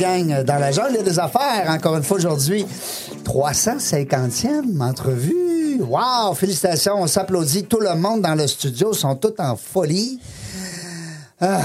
Gang, dans la jungle des affaires, encore une fois aujourd'hui, 350e entrevue. Wow, félicitations, on s'applaudit. Tout le monde dans le studio sont tous en folie. Ah,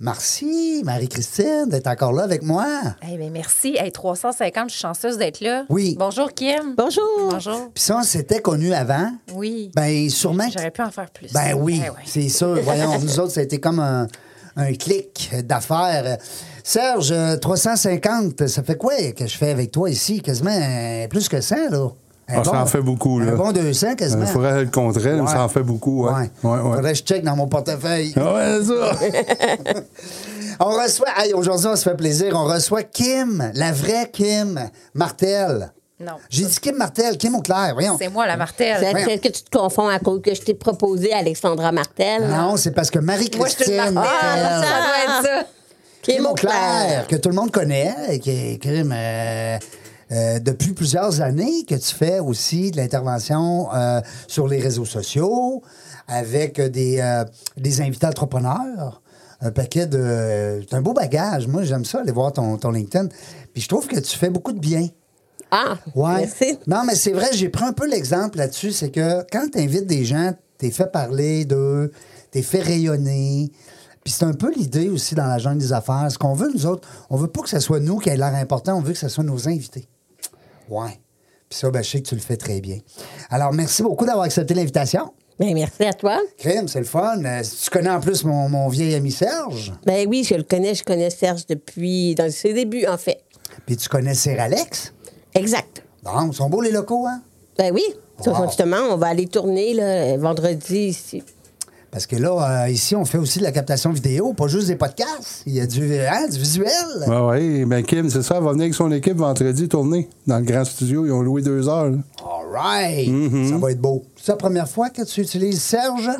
merci, Marie-Christine, d'être encore là avec moi. Eh bien, merci. Hey, 350, je suis chanceuse d'être là. Oui. Bonjour, Kim. Bonjour. Bonjour. Puis ça, on s'était connus avant. Oui. Ben, sûrement. J'aurais pu en faire plus. Ben oui, Eh ouais. c'est sûr. Voyons, nous autres, ça a été comme un, un clic d'affaires. Serge, euh, 350, ça fait quoi que je fais avec toi ici? Quasiment euh, plus que 100, là. Ah, ça en fait beaucoup, là. Un bon 200, quasiment. Il faudrait le contraire, mais ça en fait beaucoup. Ouais. Ouais. Ouais. Faudrait que je check dans mon portefeuille. Ah ouais, ça. On reçoit, aujourd'hui, on se fait plaisir. On reçoit Kim, la vraie Kim Martel. Non. J'ai dit Kim Martel, Kim Auclair, voyons. C'est moi, la Voyons. peut-être que tu te confonds à cause que je t'ai proposé Alexandra Martel. Non, c'est parce que Moi, je suis Marie-Christine. Martel. ça doit être ça. Kim Kim Auclair. Auclair, que tout le monde connaît, et qui est euh, euh, depuis plusieurs années, que tu fais aussi de l'intervention euh, sur les réseaux sociaux avec des, euh, des invités entrepreneurs. Un paquet de. C'est un beau bagage. Moi, j'aime ça, aller voir ton, ton LinkedIn. Puis je trouve que tu fais beaucoup de bien. Ah, Ouais. merci. Non, mais c'est vrai, j'ai pris un peu l'exemple là-dessus. C'est que quand tu invites des gens, t'es fait parler d'eux, t'es fait rayonner. Puis c'est un peu l'idée aussi dans la jungle des affaires. Ce qu'on veut, nous autres, on veut pas que ce soit nous qui ait l'air important, on veut que ce soit nos invités. Ouais. Puis ça, ben, je sais que tu le fais très bien. Alors, merci beaucoup d'avoir accepté l'invitation. Ben, merci à toi. Crème, c'est le fun. Euh, tu connais en plus mon, mon vieil ami Serge. Ben oui, je le connais. Je connais Serge depuis dans ses débuts, en fait. Puis tu connais Sir Alex? Exact. Bon, ils sont beaux les locaux, hein? Ben oui. Wow. Justement, on va aller tourner là, vendredi ici. Parce que là, euh, ici, on fait aussi de la captation vidéo, pas juste des podcasts. Il y a du, hein, du visuel. Ouais, ouais. Ben, Kim, c'est ça. Elle va venir avec son équipe vendredi tourner dans le grand studio. Ils ont loué deux heures. là. All right. Mm-hmm. Ça va être beau. C'est la première fois que tu utilises Serge?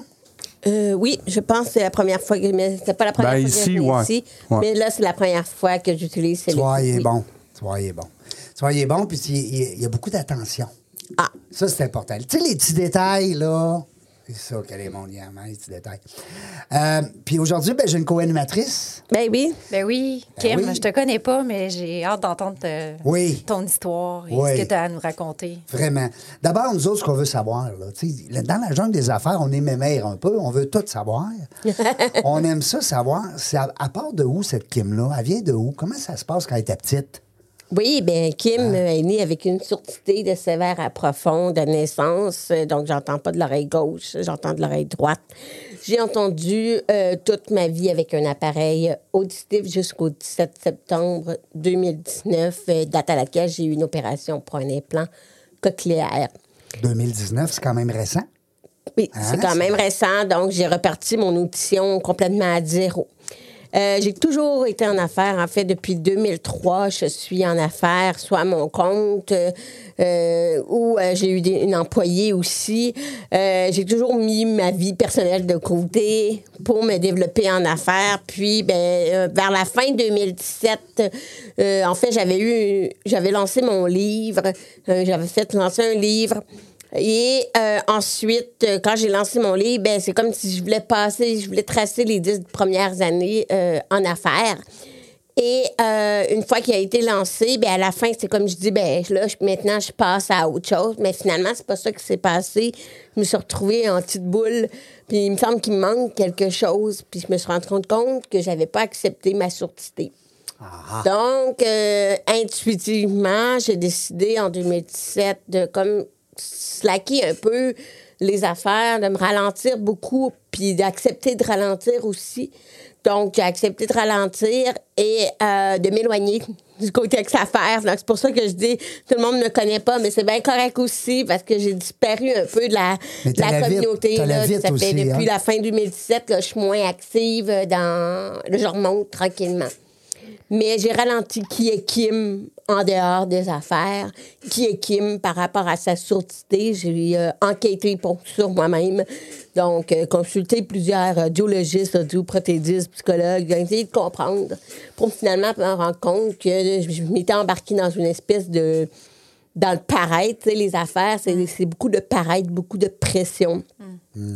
Euh, oui, je pense que c'est la première fois que. Mais c'est pas la première Ben, fois ici, que je ouais. ici. Ouais. Mais là, c'est la première fois que j'utilise Tu vois, il est oui. bon. Tu vois, il est bon. Tu vois, il est bon, puis il, y a beaucoup d'attention. Ah, Ça, c'est important. Tu sais, les petits détails, là, c'est ça qu'elle est mon lien, hein, les petits détails. Euh, puis aujourd'hui, ben, j'ai une co-animatrice. ben oui. Ben oui, Ben Kim, oui. je te connais pas, mais j'ai hâte d'entendre Oui. ton histoire et Oui. ce que tu as à nous raconter. Vraiment. D'abord, nous autres, ce qu'on veut savoir, là, tu sais, là, dans la jungle des affaires, on est mémère un peu, on veut tout savoir. on aime ça savoir. À, à part de où cette Kim-là? Elle vient de où? Comment ça se passe quand elle était petite? Oui, bien, Kim euh, est née avec une surdité de sévère à profond de naissance, euh, donc j'entends pas de l'oreille gauche, j'entends de l'oreille droite. J'ai entendu euh, toute ma vie avec un appareil auditif jusqu'au 17 septembre 2019, euh, date à laquelle j'ai eu une opération pour un implant cochléaire. 2019, c'est quand même récent? Oui, c'est quand c'est- même récent, donc j'ai reparti mon audition complètement à zéro. Euh, j'ai toujours été en affaires. En fait, depuis 2003, je suis en affaires, soit à mon compte euh, euh, ou j'ai eu une employée aussi. J'ai toujours mis ma vie personnelle de côté pour me développer en affaires. Puis, ben, vers la fin 2017, euh, en fait, j'avais eu, j'avais lancé mon livre. J'avais fait lancer un livre. Et euh, ensuite, euh, quand j'ai lancé mon livre, ben, c'est comme si je voulais passer, je voulais tracer les dix premières années euh, en affaires. Et euh, une fois qu'il a été lancé, ben, à la fin, c'est comme je dis, ben, là, je- maintenant, je passe à autre chose. Mais finalement, c'est pas ça qui s'est passé. Je me suis retrouvée en petite boule. Puis il me semble qu'il me manque quelque chose. Puis je me suis rendu compte que j'avais pas accepté ma surdité. Donc, euh, intuitivement, j'ai décidé en 2017 de comme slacker un peu les affaires, de me ralentir beaucoup, puis d'accepter de ralentir aussi. Donc, j'ai accepté de ralentir et euh, de m'éloigner du côté ex-affaires. Donc, c'est pour ça que je dis, tout le monde ne me connaît pas, mais c'est bien correct aussi parce que j'ai disparu un peu de la, de la communauté. là. ça fait depuis hein. la fin 2017 que je suis moins active dans... Là, je remonte tranquillement. Mais j'ai ralenti qui est Kim en dehors des affaires, qui est Kim par rapport à sa sourdité. J'ai euh, enquêté pour, sur moi-même. Donc, euh, consulté plusieurs euh, audiologistes, audioprothédistes, psychologues, j'ai essayé de comprendre pour finalement me rendre compte que je m'étais embarquée dans une espèce de dans le paraître, tu sais, les affaires, c'est c'est beaucoup de paraître, beaucoup de pression.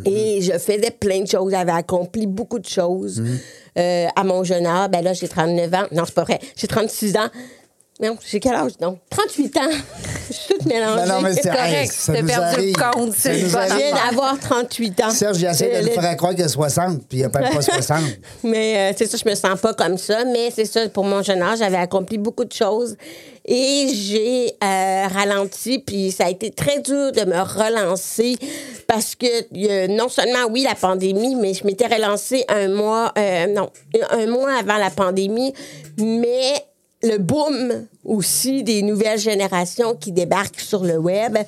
Et je faisais plein de choses, j'avais accompli beaucoup de choses. Euh, à mon jeune âge, ben là, j'ai 39 ans. Non, c'est pas vrai. J'ai 36 ans. Non, j'ai quel âge? Donc, 38 ans. je suis toute mélangée. Ben non, mais c'est correct, nous perdu le arrive. compte, c'est je viens d'avoir 38 ans. Serge, j'essaie de le faire croire qu'il y a 60, puis il n'y a pas 60. Mais euh, c'est ça, je me sens pas comme ça. Mais c'est ça, pour mon jeune âge, j'avais accompli beaucoup de choses. Et j'ai euh, ralenti, puis ça a été très dur de me relancer parce que euh, non seulement, oui, la pandémie, mais je m'étais relancée un mois, euh, non, un mois avant la pandémie, mais le boom aussi des nouvelles générations qui débarquent sur le web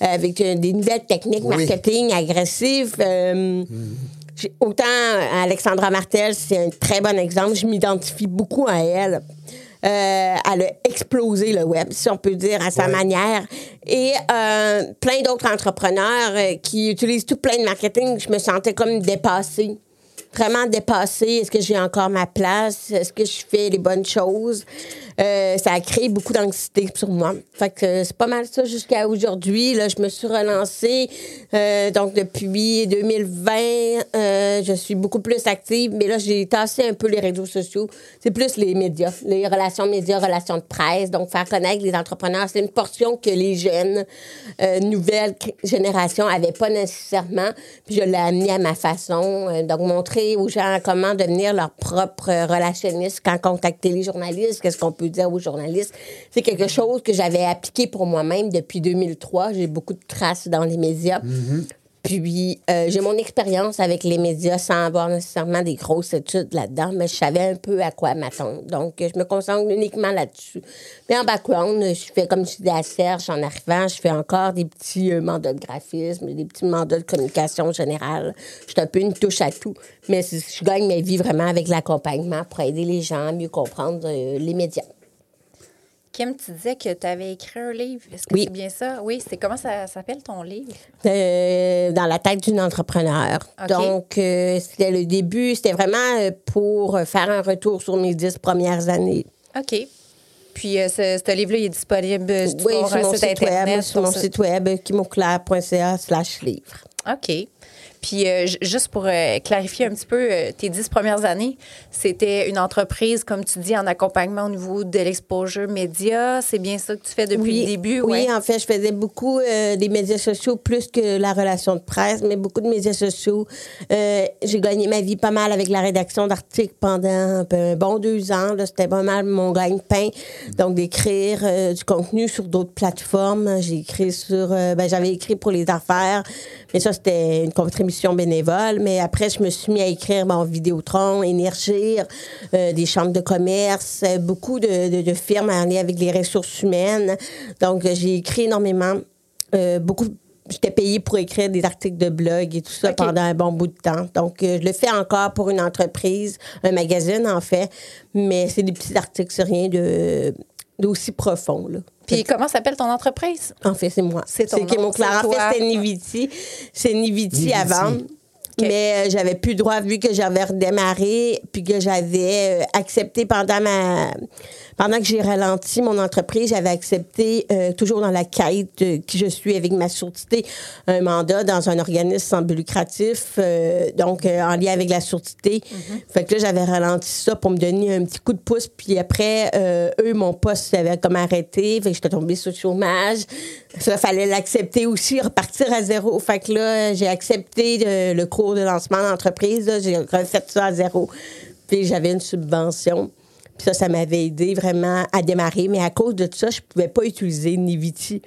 avec des nouvelles techniques Oui. marketing agressives. Autant Alexandra Martel, c'est un très bon exemple. Je m'identifie beaucoup à elle. Euh, elle a explosé le web, si on peut dire, à sa Ouais. manière. Et euh, plein d'autres entrepreneurs euh, qui utilisent tout plein de marketing, je me sentais comme dépassée. Vraiment dépassée. Est-ce que j'ai encore ma place? Est-ce que je fais les bonnes choses? Euh, ça a créé beaucoup d'anxiété sur moi. Fait c'est pas mal ça jusqu'à aujourd'hui. Là, je me suis relancée. Euh, donc, depuis 2020, euh, je suis beaucoup plus active. Mais là, j'ai tassé un peu les réseaux sociaux. C'est plus les médias, les relations médias, relations de presse. Donc, faire connaître les entrepreneurs, c'est une portion que les jeunes, nouvelles générations n'avaient pas nécessairement. Puis, je l'ai amené à ma façon. Donc, montrer aux gens comment devenir leur propre relationniste, quand contacter les journalistes, qu'est-ce qu'on peut dire aux journalistes. C'est quelque chose que j'avais appliqué pour moi-même depuis 2003. J'ai beaucoup de traces dans les médias. Puis, euh, j'ai mon expérience avec les médias sans avoir nécessairement des grosses études là-dedans, mais je savais un peu à quoi m'attendre. Donc, je me concentre uniquement là-dessus. Mais en background, je fais, comme je disais à Serge en arrivant, je fais encore des petits euh, mandats de graphisme, des petits mandats de communication générale. Je un peu une touche à tout, mais je gagne ma vie vraiment avec l'accompagnement pour aider les gens à mieux comprendre euh, les médias. Kim, tu disais que tu avais écrit un livre. Est-ce que Oui. c'est bien ça? Oui, c'est comment ça s'appelle ton livre? Euh, dans la tête d'une entrepreneur. Donc, euh, c'était le début, c'était vraiment euh, pour faire un retour sur mes dix premières années. OK. Puis euh, ce, ce livre-là, il est disponible sur Oui, sur mon site site Internet. web, sur mon site web, kimoclair.ca slash livre. OK. Puis euh, ju- juste pour euh, clarifier un petit peu, euh, tes dix premières années, c'était une entreprise, comme tu dis, en accompagnement au niveau de l'exposure média. C'est bien ça que tu fais depuis le début? Oui, ouais? en fait, je faisais beaucoup des médias sociaux plus que la relation de presse, mais beaucoup de médias sociaux. J'ai gagné ma vie pas mal avec la rédaction d'articles pendant un, bon deux ans. C'était pas mal mon gagne-pain. Donc, d'écrire du contenu sur d'autres plateformes. J'ai écrit sur... ben, j'avais écrit pour les affaires, mais ça, c'était une contribution bénévole. Mais après, je me suis mis à écrire bon, Vidéotron, Énergir, euh, des chambres de commerce, euh, beaucoup de, de- de firmes en lien avec les ressources humaines. Donc, euh, j'ai écrit énormément. euh, beaucoup. J'étais payée pour écrire des articles de blog et tout ça pendant un bon bout de temps. Donc, euh, je le fais encore pour une entreprise, un magazine en fait, mais c'est des petits articles, c'est rien de d'aussi profond. Là. Puis comment s'appelle ton entreprise? En fait, c'est moi. C'est ton nom, c'est En fait, toi. c'était Niviti. C'est Niviti, Niviti. avant. Mais euh, j'avais plus le droit vu que j'avais redémarré puis que j'avais euh, accepté pendant ma pendant que j'ai ralenti mon entreprise, j'avais accepté euh, toujours dans la quête de qui je suis avec ma sourdité un mandat dans un organisme sans but lucratif euh, donc euh, en lien avec la sourdité. Fait que là j'avais ralenti ça pour me donner un petit coup de pouce puis après euh, eux mon poste avait comme arrêté, fait que j'étais tombée sur le chômage. Ça fallait l'accepter aussi, repartir à zéro. Fait que là j'ai accepté de- le cours de lancement d'entreprise, là, j'ai refait ça à zéro. Puis j'avais une subvention. Puis ça, ça m'avait aidé vraiment à démarrer. Mais à cause de ça, je pouvais pas utiliser Niviti.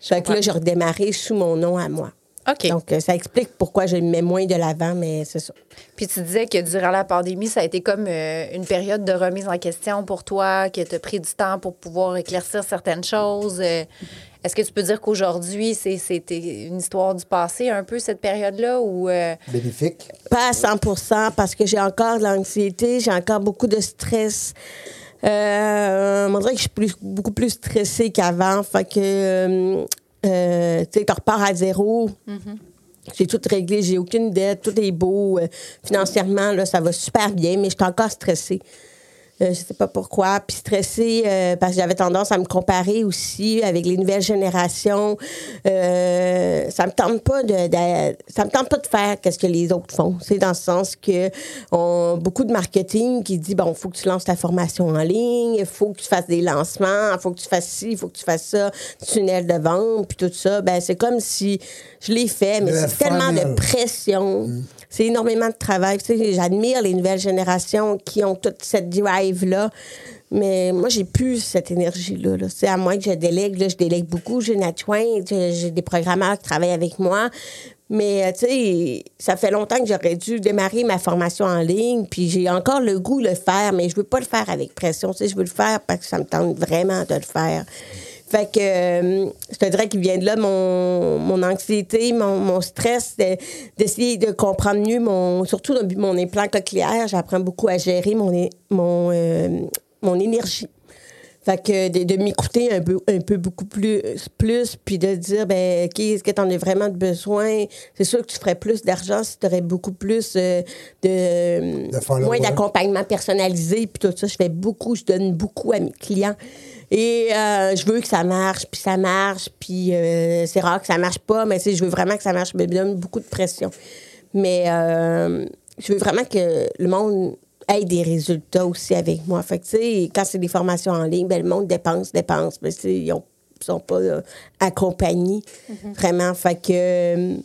Fait que là, j'ai redémarré sous mon nom à moi. OK. Donc, euh, ça explique pourquoi je mets moins de l'avant, mais c'est ça. Puis tu disais que durant la pandémie, ça a été comme euh, une période de remise en question pour toi, que tu as pris du temps pour pouvoir éclaircir certaines choses. Est-ce que tu peux dire qu'aujourd'hui, c'est- c'était une histoire du passé un peu, cette période-là? Ou, euh, Bénéfique. Pas à 100% parce que j'ai encore de l'anxiété, j'ai encore beaucoup de stress. Euh, on dirait que je suis plus- beaucoup plus stressée qu'avant. Fait que, euh, euh, tu sais, tu repars à zéro. J'ai tout réglé, j'ai aucune dette, tout est beau. Financièrement, là, ça va super bien, mais je suis encore stressée. Euh, je sais pas pourquoi. Puis stressée euh, parce que j'avais tendance à me comparer aussi avec les nouvelles générations. Euh, ça me tente pas de, de- ça me tente pas de faire qu'est-ce que les autres font. C'est dans le sens que on beaucoup de marketing qui dit bon, faut que tu lances ta formation en ligne, il faut que tu fasses des lancements, il faut que tu fasses ci, il faut que tu fasses ça, tunnel de vente, puis tout ça. Ben c'est comme si je l'ai fait, mais c'est tellement de pression. C'est énormément de travail. Tu sais, j'admire les nouvelles générations qui ont toute cette drive-là. Mais moi, j'ai plus cette énergie-là. là. C'est à moi que je délègue. Là, je délègue beaucoup. J'ai une adjointe, j'ai des programmeurs qui travaillent avec moi. Mais, euh, tu sais, ça fait longtemps que j'aurais dû démarrer ma formation en ligne. Puis j'ai encore le goût de le faire, mais je veux pas le faire avec pression. Tu je veux le faire parce que ça me tente vraiment de le faire. Fait que euh, je te dirais qu'il vient de là mon, mon anxiété, mon, mon stress, de- d'essayer de, comprendre mieux mon. Surtout mon implant cochléaire, j'apprends beaucoup à gérer mon, mon, euh, mon énergie. Fait que de, de m'écouter un peu, un peu beaucoup plus, plus puis de dire, ben, OK, est-ce que tu en as vraiment besoin? C'est sûr que tu ferais plus d'argent si tu aurais beaucoup plus euh, de. De moins d'accompagnement personnalisé, puis tout ça. Je fais beaucoup, je donne beaucoup à mes clients. Et euh, je veux que ça marche, puis ça marche, puis euh, c'est rare que ça marche pas, mais tu sais, je veux vraiment que ça marche, mais me donne beaucoup de pression. Mais euh, je veux vraiment que le monde ait des résultats aussi avec moi. Fait que, tu sais, quand c'est des formations en ligne, ben, le monde dépense, dépense, mais tu sais, ils ont- sont pas euh, accompagnés, vraiment. Fait que, euh,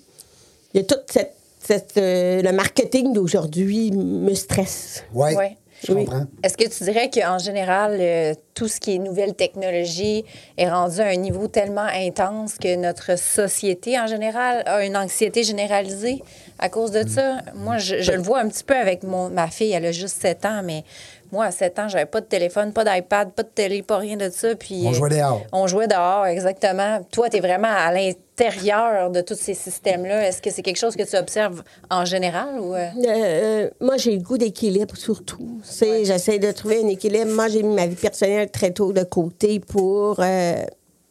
il y a toute cette, cette, euh, le marketing d'aujourd'hui me stresse. Oui, Ouais. Je Oui. comprends. Est-ce que tu dirais qu'en général, euh, tout ce qui est nouvelle technologie est rendu à un niveau tellement intense que notre société en général a une anxiété généralisée à cause de ça? Moi, je, je le vois un petit peu avec mon, ma fille, elle a juste 7 ans, mais moi, à 7 ans, j'avais pas de téléphone, pas d'iPad, pas de télé, pas rien de ça. Puis, On euh, jouait dehors. On jouait dehors, exactement. Toi, tu es vraiment à l'intérieur de tous ces systèmes-là. Est-ce que c'est quelque chose que tu observes en général ou... euh? Euh, euh, moi, j'ai le goût d'équilibre surtout. J'essaie de trouver un équilibre. Moi, j'ai mis ma vie personnelle très tôt de côté pour euh,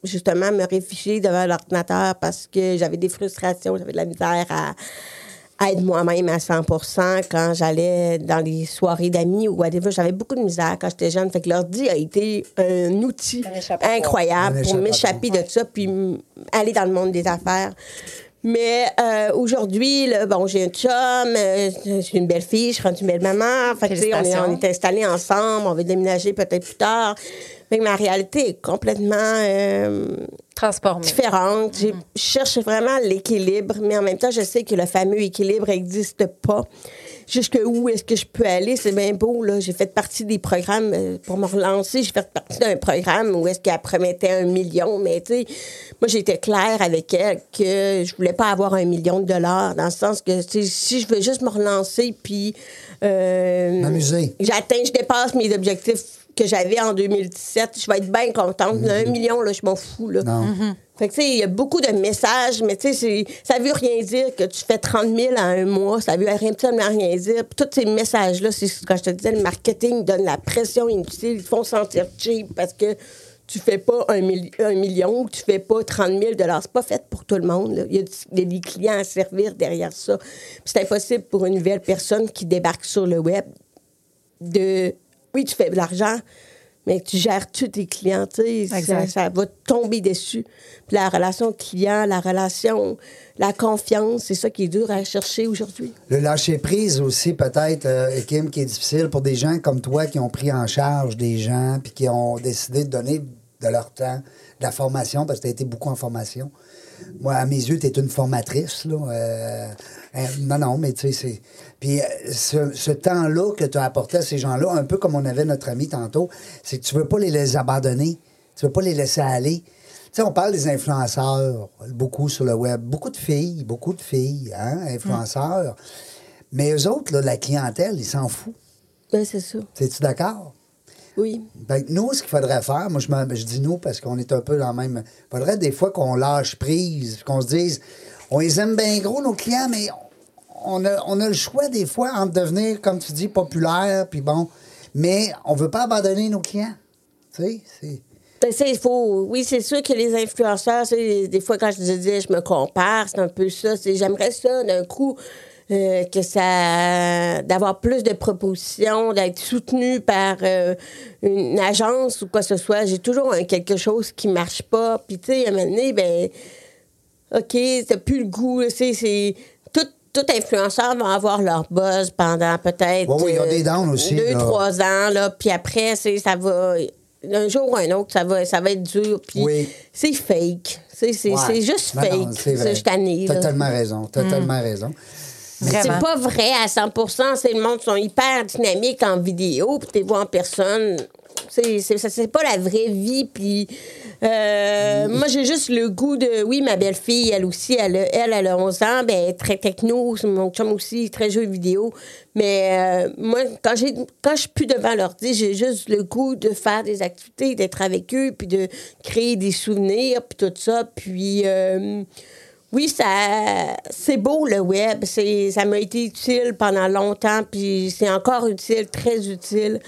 justement me réfugier devant l'ordinateur parce que j'avais des frustrations, j'avais de la misère à, à être moi-même à 100% quand j'allais dans les soirées d'amis ou whatever. J'avais beaucoup de misère quand j'étais jeune. Fait que l'ordi a été un outil Un incroyable Un pour m'échapper de ça puis aller dans le monde des affaires. Mais euh, aujourd'hui, là, bon, j'ai un chum, euh, j'ai une belle fille, je suis rendue une belle maman. Fait que, on est, on est installés ensemble, on va déménager peut-être plus tard. Ma réalité est complètement euh, différente. Je cherche vraiment l'équilibre, mais en même temps, je sais que le fameux équilibre n'existe pas. Jusque où est-ce que je peux aller? C'est bien beau, là. J'ai fait partie des programmes euh, pour me relancer. J'ai fait partie d'un programme où est-ce qu'elle promettait un million, mais tu sais, moi, j'étais claire avec elle que je voulais pas avoir un million de dollars, dans le sens que, si je veux juste me relancer, puis... euh, M'amuser. J'atteins, je dépasse mes objectifs que j'avais en 2017. Je vais être bien contente. Là, Un million, là, je m'en fous. Là. Non. Fait que, tu sais, il y a beaucoup de messages, mais tu sais, c'est- ça veut rien dire que tu fais 30 000 en un mois. Ça veut rien, absolument rien dire. Puis tous ces messages-là, c'est ce que je te disais, le marketing donne la pression inutile. Ils te font sentir cheap parce que tu fais pas un, milli- un million ou tu fais pas 30 000 C'est pas fait pour tout le monde. là. Il y a, des clients à servir derrière ça. C'est impossible pour une nouvelle personne qui débarque sur le web de oui, tu fais de l'argent, mais tu gères-tu tes clients, ça, ça va tomber dessus. Puis la relation client, la relation, la confiance, c'est ça qui est dur à chercher aujourd'hui. Le lâcher-prise aussi, peut-être, euh, Kim, qui est difficile pour des gens comme toi qui ont pris en charge des gens puis qui ont décidé de donner de leur temps, de la formation, parce que tu as été beaucoup en formation. Moi, à mes yeux, tu es une formatrice. Là, euh, euh, non, non, mais tu sais, c'est. Puis euh, ce, ce temps-là que tu as apporté à ces gens-là, un peu comme on avait notre ami tantôt, c'est que tu veux pas les, les abandonner, tu veux pas les laisser aller. sais, on parle des influenceurs beaucoup sur le web. Beaucoup de filles, beaucoup de filles, hein, influenceurs. Mais eux autres, là, la clientèle, ils s'en foutent. Ben, c'est ça. Es-tu d'accord? Oui. Ben, nous, ce qu'il faudrait faire, moi, je, me- je dis nous parce qu'on est un peu dans le même. Il faudrait des fois qu'on lâche prise, qu'on se dise, on les aime bien gros, nos clients, mais on a, on a le choix des fois entre devenir, comme tu dis, populaire, puis bon, mais on veut pas abandonner nos clients. Tu sais, c'est. Ben, il faut, oui, c'est sûr que les influenceurs, des fois, quand je disais je me compare, c'est un peu ça. J'aimerais ça d'un coup. euh, que ça d'avoir plus de propositions, d'être soutenu par euh, une agence ou quoi que ce soit. J'ai toujours quelque chose qui marche pas. Puis tu sais, à un moment donné, ben OK, t'as plus le goût. c'est tout, influenceur va avoir leur buzz pendant peut-être des downs aussi, deux, là. trois ans. Là, puis après, c'est ça va un jour ou un autre, ça va, ça va être dur. Puis Oui. c'est fake. C'est c'est- Ouais. c'est juste Non, fake. non, c'est tannée, T'as tellement raison. T'as tellement raison. C'est pas vrai à 100 C'est le monde sont hyper dynamiques en vidéo, puis t'es vois en personne. C'est pas la vraie vie. Puis euh, moi, j'ai juste le goût de. Oui, ma belle-fille, elle aussi, elle, a- elle, elle a 11 ans, ben, très techno. Mon chum aussi, très jeu vidéo. Mais euh, moi, quand, quand je suis plus devant l'ordi, j'ai juste le goût de faire des activités, d'être avec eux, puis de créer des souvenirs, puis tout ça. Puis. euh, oui, ça, c'est beau le web. C'est, ça m'a été utile pendant longtemps, puis c'est encore utile, très utile.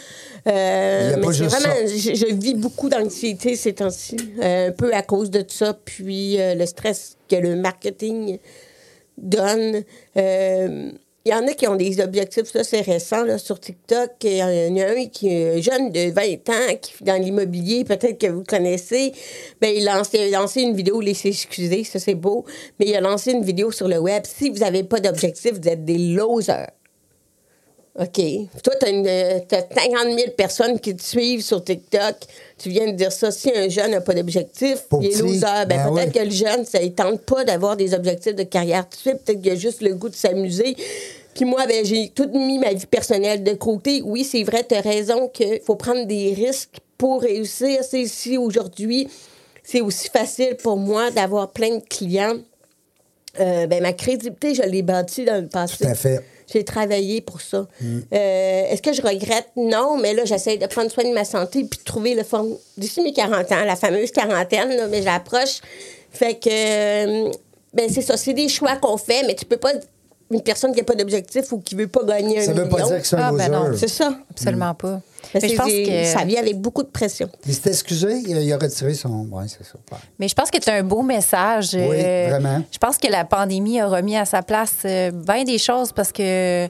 Euh, mais c'est vraiment, je, je vis beaucoup d'anxiété ces temps-ci, euh, un peu à cause de ça, puis euh, le stress que le marketing donne. Il y en a qui ont des objectifs, ça c'est récent, là, sur TikTok. Il y en a un qui est un jeune de 20 ans qui dans l'immobilier, peut-être que vous connaissez. Il, lance- il a lancé une vidéo, laissez excuser, ça c'est beau, mais il a lancé une vidéo sur le web. Si vous n'avez pas d'objectif, vous êtes des losers. OK. Toi, tu as, 50 000 personnes qui te suivent sur TikTok. Tu viens de dire ça. Si un jeune n'a pas d'objectif, il est loser. Ben, ben peut-être que le jeune, ça ne tente pas d'avoir des objectifs de carrière tout de suite. Peut-être qu'il a juste le goût de s'amuser. Puis moi, ben, j'ai tout mis ma vie personnelle de côté. Oui, c'est vrai, tu as raison qu'il faut prendre des risques pour réussir. C'est ici aujourd'hui, c'est aussi facile pour moi d'avoir plein de clients. Euh, ben, ma crédibilité, je l'ai bâtie dans le passé. Tout à fait. J'ai travaillé pour ça. Euh, Est-ce que je regrette? Non, mais là, j'essaie de prendre soin de ma santé puis de trouver le fond. D'ici mes 40 ans, la fameuse quarantaine, là, mais j'approche. Fait que, euh, ben, c'est ça, c'est des choix qu'on fait, mais tu peux pas. Une personne qui n'a pas d'objectif ou qui veut pas gagner un Ça veut pas million, dire que c'est un Ah, ben non. C'est ça. Absolument pas. Mais c'est je pense que Ça vient avec beaucoup de pression. Il s'est excusé, il a, retiré son. Oui, c'est ça. Ouais. Mais je pense que c'est un beau message. Oui, Euh, vraiment. Je pense que la pandémie a remis à sa place euh, bien des choses parce que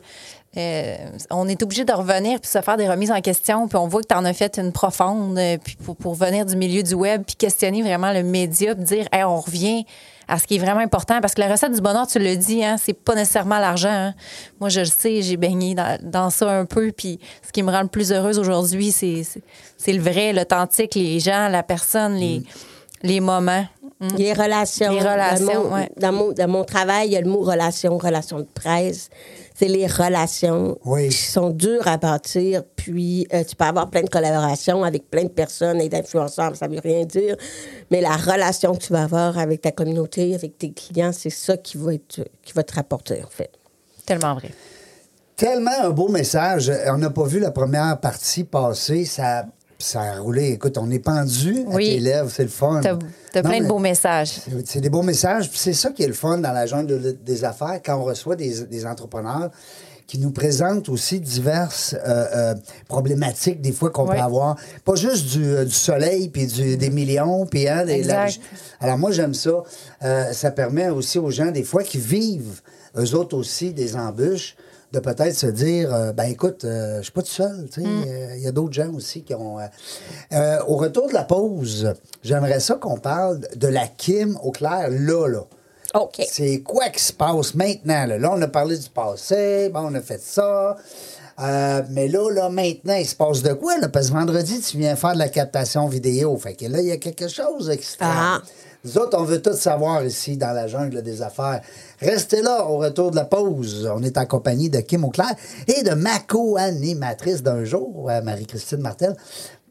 euh, on est obligé de revenir puis se faire des remises en question. Puis on voit que tu en as fait une profonde puis pour, pour venir du milieu du web puis questionner vraiment le média puis dire Hey, on revient à ce qui est vraiment important parce que la recette du bonheur, tu le dis, hein, c'est pas nécessairement l'argent. hein. Moi, je le sais, j'ai baigné dans, dans ça un peu. Puis ce qui me rend le plus heureuse aujourd'hui, c'est le vrai, l'authentique, les gens, la personne, les, les moments. Mm. Les relations. Les relations, Dans mon, ouais. dans, mon, dans mon travail, il y a le mot relation, relation de presse. C'est les relations Oui. qui sont dures à bâtir. Puis, euh, tu peux avoir plein de collaborations avec plein de personnes et d'influenceurs, ça veut rien dire. Mais la relation que tu vas avoir avec ta communauté, avec tes clients, c'est ça qui va, être, qui va te rapporter, en fait. Tellement vrai. Tellement un beau message. On n'a pas vu la première partie passer. Ça, ça a roulé. Écoute, on est pendu à Oui. tes lèvres. C'est le fun. T'as plein de beaux messages. c'est- des beaux messages. Puis c'est ça qui est le fun dans la jungle de- des affaires quand on reçoit des, des entrepreneurs qui nous présentent aussi diverses euh, euh, problématiques des fois qu'on Oui. peut avoir. Pas juste du, euh, du soleil puis du- des millions puis hein, des- la- alors moi j'aime ça. Ça permet aussi aux gens des fois qui vivent eux autres aussi des embûches de peut-être se dire euh, ben écoute euh, je suis pas tout seul tu sais euh, il y a d'autres gens aussi qui ont euh, au retour de la pause j'aimerais ça qu'on parle de la Kim au clair là là OK. c'est quoi qui se passe maintenant? Là? Là, on a parlé du passé, bon, on a fait ça. Euh, mais là, là, maintenant, il se passe de quoi? Là? Parce que vendredi, tu viens faire de la captation vidéo. Fait que là, il y a quelque chose qui se. Ah. Nous autres, on veut tout savoir ici dans la jungle des affaires. Restez là au retour de la pause. On est en compagnie de Kim Auclair et de ma co-animatrice d'un jour, euh, Marie-Christine Martel.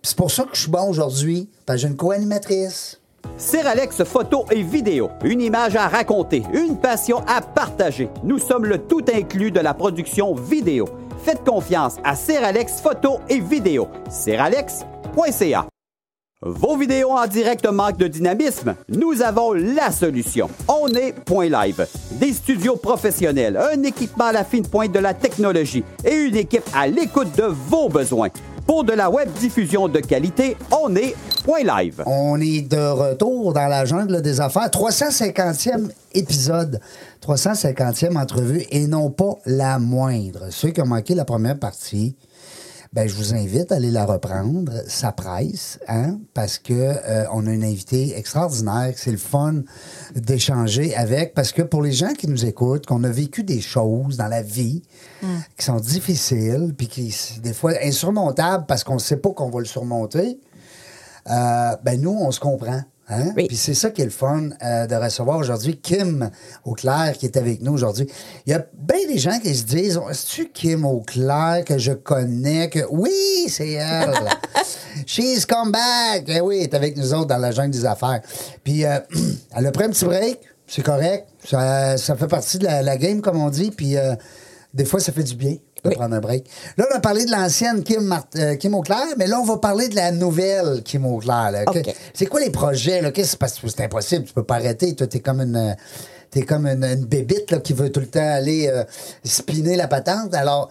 C'est pour ça que je suis bon aujourd'hui, parce que j'ai une co-animatrice. Seralex photo et vidéo, une image à raconter, une passion à partager. Nous sommes le tout inclus de la production vidéo. Faites confiance à Seralex photo et vidéo. Seralex.ca. Vos vidéos en direct manquent de dynamisme? Nous avons la solution. On est Point Live. Des studios professionnels, un équipement à la fine pointe de la technologie et une équipe à l'écoute de vos besoins. Pour de la web diffusion de qualité, on est Point Live. On est de retour dans la jungle des affaires. 350e épisode, 350e entrevue et non pas la moindre. Ceux qui ont manqué la première partie, ben, je vous invite à aller la reprendre. Ça presse, hein, parce que euh, on a une invitée extraordinaire. C'est le fun d'échanger avec, parce que pour les gens qui nous écoutent, qu'on a vécu des choses dans la vie qui sont difficiles, puis qui des fois insurmontables parce qu'on ne sait pas qu'on va le surmonter. Euh, ben nous, on se comprend. Hein? Oui. Puis c'est ça qui est le fun euh, de recevoir aujourd'hui Kim Auclair qui est avec nous aujourd'hui. Il y a bien des gens qui se disent Est-ce Kim Auclair que je connais que Oui, c'est elle. She's come back. Eh oui, elle est avec nous autres dans la jungle des affaires. Puis euh, elle a pris un petit break, c'est correct. Ça, ça fait partie de la, la game, comme on dit. Puis euh, des fois, ça fait du bien de Oui. prendre un break. Là, on a parlé de l'ancienne Kim, Mart- euh, Kim Auclair, mais là, on va parler de la nouvelle Kim Auclair. C'est quoi les projets? Là? Qu'est-ce- parce que c'est impossible, tu peux pas arrêter. Toi, t'es comme une. euh, T'es comme une, une bébite là, qui veut tout le temps aller euh, spinner la patente. Alors,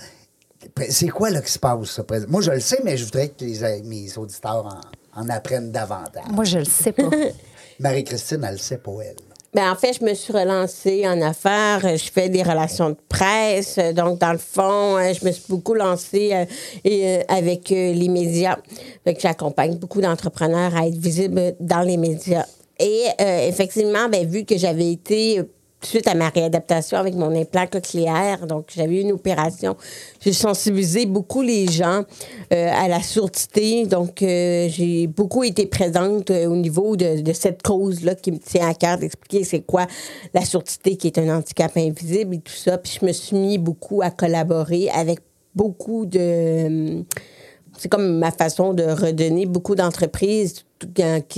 c'est quoi là, qui se passe? Moi, je le sais, mais je voudrais que les, mes auditeurs en, en apprennent davantage. Moi, je le sais pas. Marie-Christine, elle le sait pas, elle. Ben, en fait, je me suis relancée en affaires. Euh, Je fais des relations de presse. Euh, Donc, dans le fond, euh, je me suis beaucoup lancée avec les médias. J'accompagne beaucoup d'entrepreneurs à être visibles dans les médias. Et euh, effectivement, ben, vu que j'avais été suite à ma réadaptation avec mon implant cochléaire, donc j'avais eu une opération, j'ai sensibilisé beaucoup les gens euh, à la surdité. Donc, euh, j'ai beaucoup été présente euh, au niveau de, de cette cause-là qui me tient à cœur d'expliquer c'est quoi la surdité qui est un handicap invisible et tout ça. Puis je me suis mis beaucoup à collaborer avec beaucoup de c'est comme ma façon de redonner beaucoup d'entreprises tout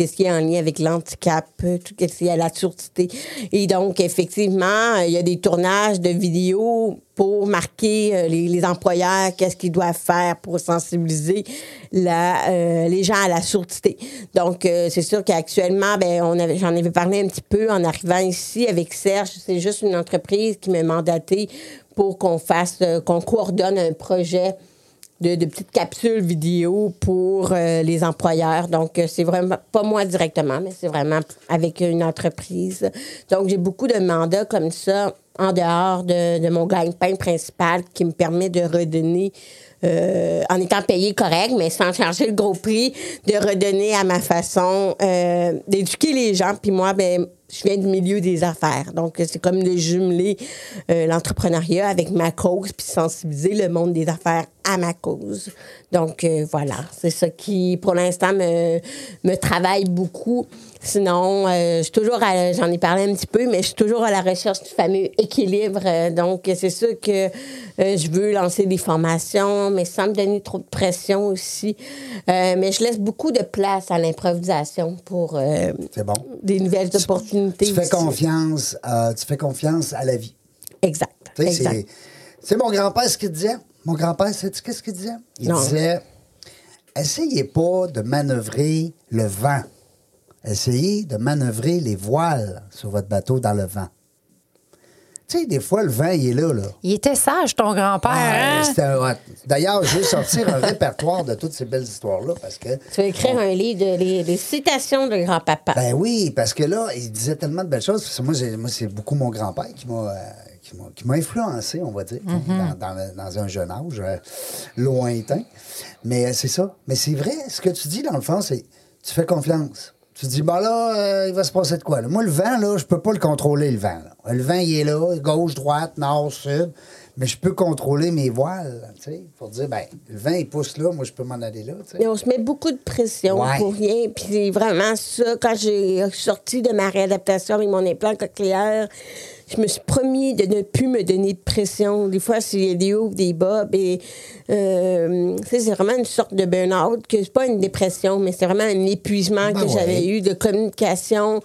ce qui est en lien avec l'handicap, tout ce qui est à la surdité. Et donc, effectivement, il y a des tournages de vidéos pour marquer euh, les, les employeurs qu'est-ce qu'ils doivent faire pour sensibiliser la, euh, les gens à la surdité. Donc, euh, c'est sûr qu'actuellement, ben, j'en avais parlé un petit peu en arrivant ici avec Serge. C'est juste une entreprise qui m'a mandaté pour qu'on fasse, qu'on coordonne un projet de, de petites capsules vidéo pour euh, les employeurs. Donc, euh, c'est vraiment pas moi directement, mais c'est vraiment avec une entreprise. Donc, j'ai beaucoup de mandats comme ça en dehors de, mon gagne-pain principal qui me permet de redonner euh, en étant payé correct, mais sans charger le gros prix, de redonner à ma façon, euh, d'éduquer les gens. Puis moi, ben, je viens du milieu des affaires. Donc, c'est comme de jumeler euh, l'entrepreneuriat avec ma cause, puis sensibiliser le monde des affaires à ma cause. Donc, voilà, c'est ça qui, pour l'instant, me travaille beaucoup. Sinon, euh, je suis toujours, j'en ai parlé un petit peu, mais je suis toujours à la recherche du fameux équilibre. Euh, donc, c'est sûr que euh, je veux lancer des formations, mais sans me donner trop de pression aussi. Mais je laisse beaucoup de place à l'improvisation pour bon. des nouvelles opportunités. Tu fais aussi. confiance, tu fais confiance à la vie. Exact. Tu sais, exact. c'est- c'est mon grand-père ce qu'il disait. Mon grand-père, sais-tu qu'est-ce qu'il disait? Il Non. disait Essayez pas de manœuvrer le vent. Essayez de manœuvrer les voiles sur votre bateau dans le vent. Tu sais, des fois, le vent, il est là, là. Il était sage, ton grand-père. Ah, hein? un. D'ailleurs, je vais sortir un répertoire de toutes ces belles histoires-là parce que. Tu vas écrire un livre de les, les citations de grand-papa. Ben oui, parce que là, il disait tellement de belles choses. Parce que moi, c'est beaucoup mon grand-père qui m'a euh, qui m'a- influencé, on va dire, dans, dans le- dans un jeune âge euh, lointain. Mais euh, c'est ça. Mais c'est vrai, ce que tu dis, dans le fond, c'est tu fais confiance. Tu te dis, ben là, euh, il va se passer de quoi? là? Moi, le vent, là, je peux pas le contrôler, le vent. là. Le vent, il est là, gauche, droite, nord, sud. Mais je peux contrôler mes voiles, tu sais, pour dire, ben, le vent, il pousse là, moi, je peux m'en aller là, tu sais. Mais on se met beaucoup de pression Ouais. pour rien. Puis c'est vraiment ça. Quand j'ai sorti de ma réadaptation avec mon implant cochléaire, je me suis promis de ne plus me donner de pression. Des fois, c'est des hauts, des bas. Et, euh, tu sais, c'est vraiment une sorte de burn-out. que C'est pas une dépression, mais c'est vraiment un épuisement Ben que j'avais eu de communication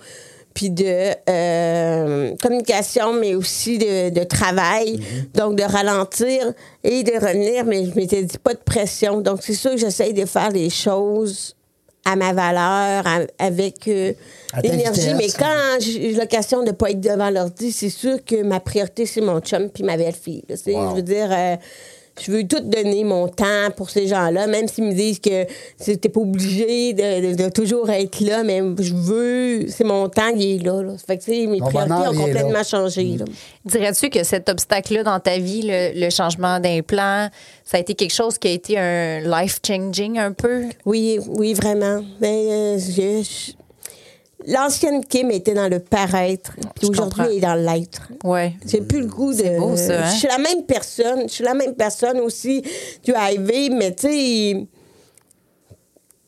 puis de euh, communication, mais aussi de, de travail. Donc, de ralentir et de revenir, mais je m'étais dit pas de pression. Donc, c'est sûr que j'essaye de faire les choses à ma valeur, à- avec euh, l'énergie. Mais quand j'ai l'occasion de pas être devant l'ordi, c'est sûr que ma priorité, c'est mon chum puis ma belle-fille. Wow. Je veux dire... euh, je veux tout donner mon temps pour ces gens-là, même s'ils me disent que c'était pas obligé de, de- de toujours être là, mais je veux, c'est mon temps qui est là. là. Ça fait que, tu sais, mes Mon priorités bonheur, ont complètement là. changé. là. Dirais-tu que cet obstacle-là dans ta vie, le, le changement d'implant, ça a été quelque chose qui a été un life-changing un peu? Oui, oui, vraiment. Mais, euh, je- je- L'ancienne Kim était dans le paraître, puis aujourd'hui, elle est dans l'être. Ouais. J'ai plus le goût de. Beau, ça, hein? Je suis la même personne. Je suis la même personne aussi du HIV, mais tu sais.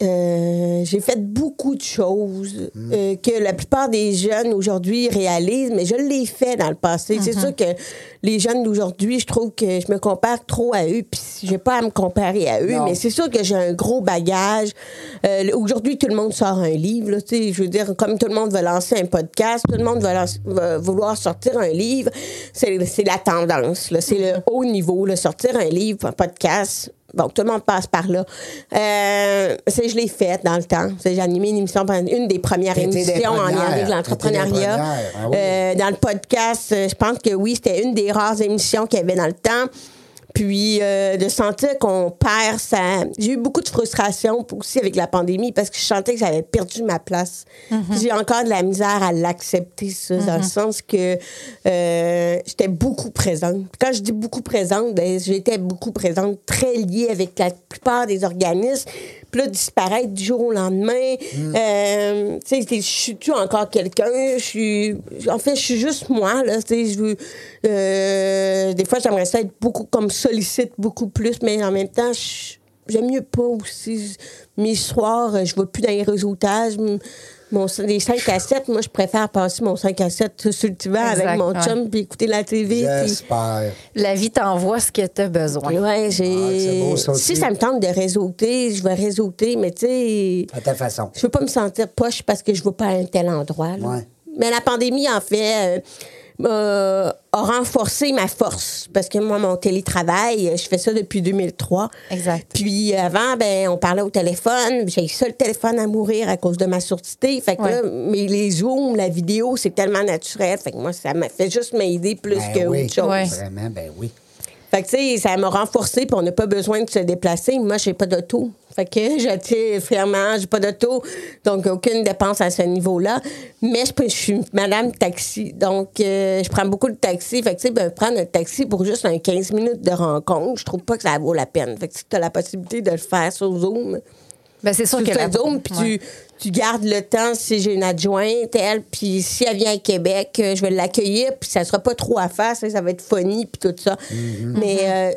Euh, j'ai fait beaucoup de choses Mm. euh, que la plupart des jeunes aujourd'hui réalisent, mais je l'ai fait dans le passé. Mm-hmm. C'est sûr que les jeunes d'aujourd'hui, je trouve que je me compare trop à eux, puis j'ai pas à me comparer à eux, Non. mais c'est sûr que j'ai un gros bagage. Euh, aujourd'hui, tout le monde sort un livre. là, tu sais, je veux dire, comme tout le monde veut lancer un podcast, tout le monde va, lancer- va vouloir sortir un livre. C'est la tendance. C'est le haut niveau. là, sortir un livre, un podcast. Bon, tout le monde passe par là. Euh, je l'ai fait dans le temps. J'ai animé une émission, une des premières émissions en lien avec l'entrepreneuriat. Ah oui. Euh, dans le podcast, je pense que oui, c'était une des rares émissions qu'il y avait dans le temps. Puis euh, de sentir qu'on perd sa. J'ai eu beaucoup de frustration aussi avec la pandémie parce que je sentais que j'avais perdu ma place. Puis J'ai encore de la misère à l'accepter, ça, dans le sens que euh, j'étais beaucoup présente. Quand je dis beaucoup présente, ben, j'étais beaucoup présente, très liée avec la plupart des organismes. Puis là, disparaître du jour au lendemain. euh, tu sais, je suis-tu encore quelqu'un? Je suis. En fait, je suis juste moi, là. Tu sais, je veux. euh, des fois, j'aimerais ça être beaucoup comme sollicite beaucoup plus, mais en même temps, je- j'aime mieux pas aussi. Mes soirs, euh, je vais plus dans les réseautages. Mon, les 5 à 7, moi, je préfère passer mon 5 à 7 sur le divan avec mon ouais. chum puis écouter la TV. J'espère. La vie t'envoie ce que tu as besoin. Ouais, Ah, c'est j'ai. beau, ça si ça me tente de réseauter, je vais réseauter, mais tu sais. À ta façon. Je veux pas me sentir poche parce que je vais pas à un tel endroit. Ouais. Mais la pandémie, en fait, euh, euh, a renforcé ma force. Parce que moi, mon télétravail, je fais ça depuis 2003. Exact. Puis avant, ben, on parlait au téléphone. J'ai ça le téléphone à mourir à cause de ma surdité. Fait que Ouais. là, mais les zooms, la vidéo, c'est tellement naturel. Fait que moi, ça m'a fait juste m'aider plus Ben que oui. autre chose. Ouais. Vraiment, ben oui. Fait que, tu sais, ça m'a renforcé, puis on n'a pas besoin de se déplacer. Moi, j'ai pas d'auto. Fait que je tiens fièrement, j'ai pas d'auto, donc aucune dépense à ce niveau-là. Mais je, suis madame taxi, donc euh, je prends beaucoup de taxi. Fait que, tu sais, ben, prendre un taxi pour juste un 15 minutes de rencontre, je trouve pas que ça vaut la peine. Fait que si tu as la possibilité de le faire sur Zoom, Ben, c'est sûr que. Zoom, puis Ouais. tu, tu gardes le temps si j'ai une adjointe, elle, puis si elle vient à Québec, euh, je vais l'accueillir, puis ça sera pas trop à faire, ça, ça va être funny, puis tout ça. Mais euh,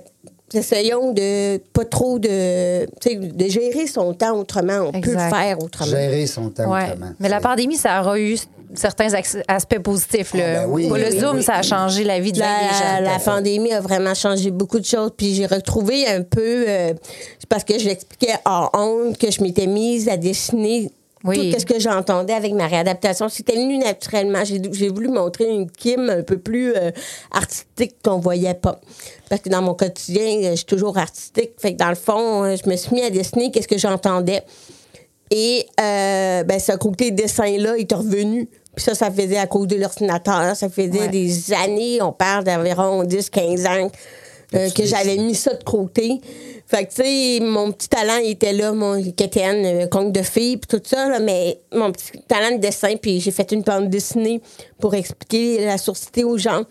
essayons de pas trop de, tu sais, de gérer son temps autrement. On peut le faire autrement. Gérer son temps Ouais. autrement. Mais la pandémie, ça aura eu certains aspects positifs. Là. Ah, ben oui. Pour le Oui, Zoom, oui. ça a changé la vie de La, gens. la pandémie a vraiment changé beaucoup de choses. Puis j'ai retrouvé un peu, euh, c'est parce que j'expliquais en honte que je m'étais mise à dessiner Oui. tout ce que j'entendais avec ma réadaptation. C'était venu naturellement. J'ai voulu montrer une Kim un peu plus euh, artistique qu'on voyait pas. Parce que dans mon quotidien, euh, je suis toujours artistique. Fait que dans le fond, euh, je me suis mis à dessiner qu'est-ce que j'entendais. Et euh, ben, ce côté dessin-là est revenu. Puis ça, ça faisait à cause de l'ordinateur. Ça faisait Ouais. des années, on parle d'environ 10-15 ans, euh, que j'avais mis ça de côté. Fait que, tu sais, mon petit talent il était là, mon quétaine, euh, conte de fille, puis tout ça, là, mais mon petit talent de dessin, puis j'ai fait une bande dessinée pour expliquer la sourdité aux gens.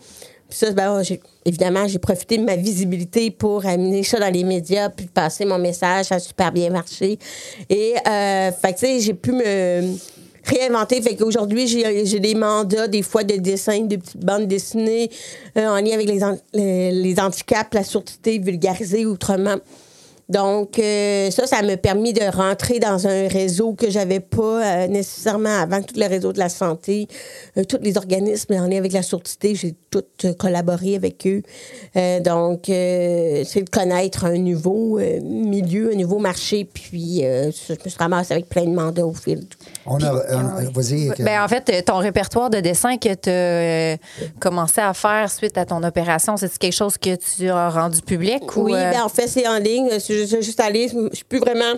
Puis ça, ben, j'ai- évidemment, j'ai profité de ma visibilité pour amener ça dans les médias, puis passer mon message. Ça a super bien marché. Et, euh, fait que, tu sais, j'ai pu me réinventé. Fait qu'aujourd'hui, j'ai des mandats, des fois de dessin, de petites bandes dessinées euh, en lien avec les, les, les handicaps, la surdité vulgarisée autrement. Donc, euh, ça, ça m'a permis de rentrer dans un réseau que j'avais pas euh, nécessairement avant, tout le réseau de la santé, euh, tous les organismes en lien avec la surdité, j'ai tout euh, collaboré avec eux. Euh, donc, euh, c'est de connaître un nouveau euh, milieu, un nouveau marché, puis euh, je me suis ramassée avec plein de mandats au fil. On a. que- Ben, en fait, ton répertoire de dessin que tu as commencé à faire suite à ton opération, c'est quelque chose que tu as rendu public? Ou, Oui, euh, ben, en fait, c'est en ligne. Suis juste allée. Je suis plus vraiment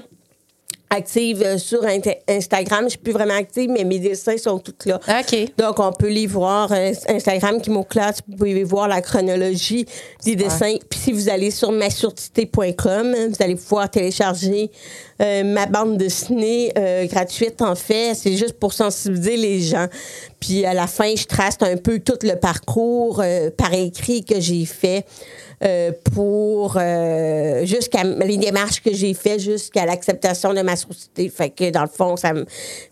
active euh, sur Instagram. Je suis plus vraiment active, mais mes dessins sont tous là. OK. Donc, on peut les voir. euh, Instagram qui classe, vous pouvez voir la chronologie des dessins. Puis si vous allez sur masurdité.com, vous allez pouvoir télécharger euh, ma bande dessinée euh, gratuite, en fait. C'est juste pour sensibiliser les gens. Puis à la fin, je trace un peu tout le parcours euh, par écrit que j'ai fait. euh, pour euh, jusqu'à les démarches que j'ai fait jusqu'à l'acceptation de ma société. Fait que dans le fond, ça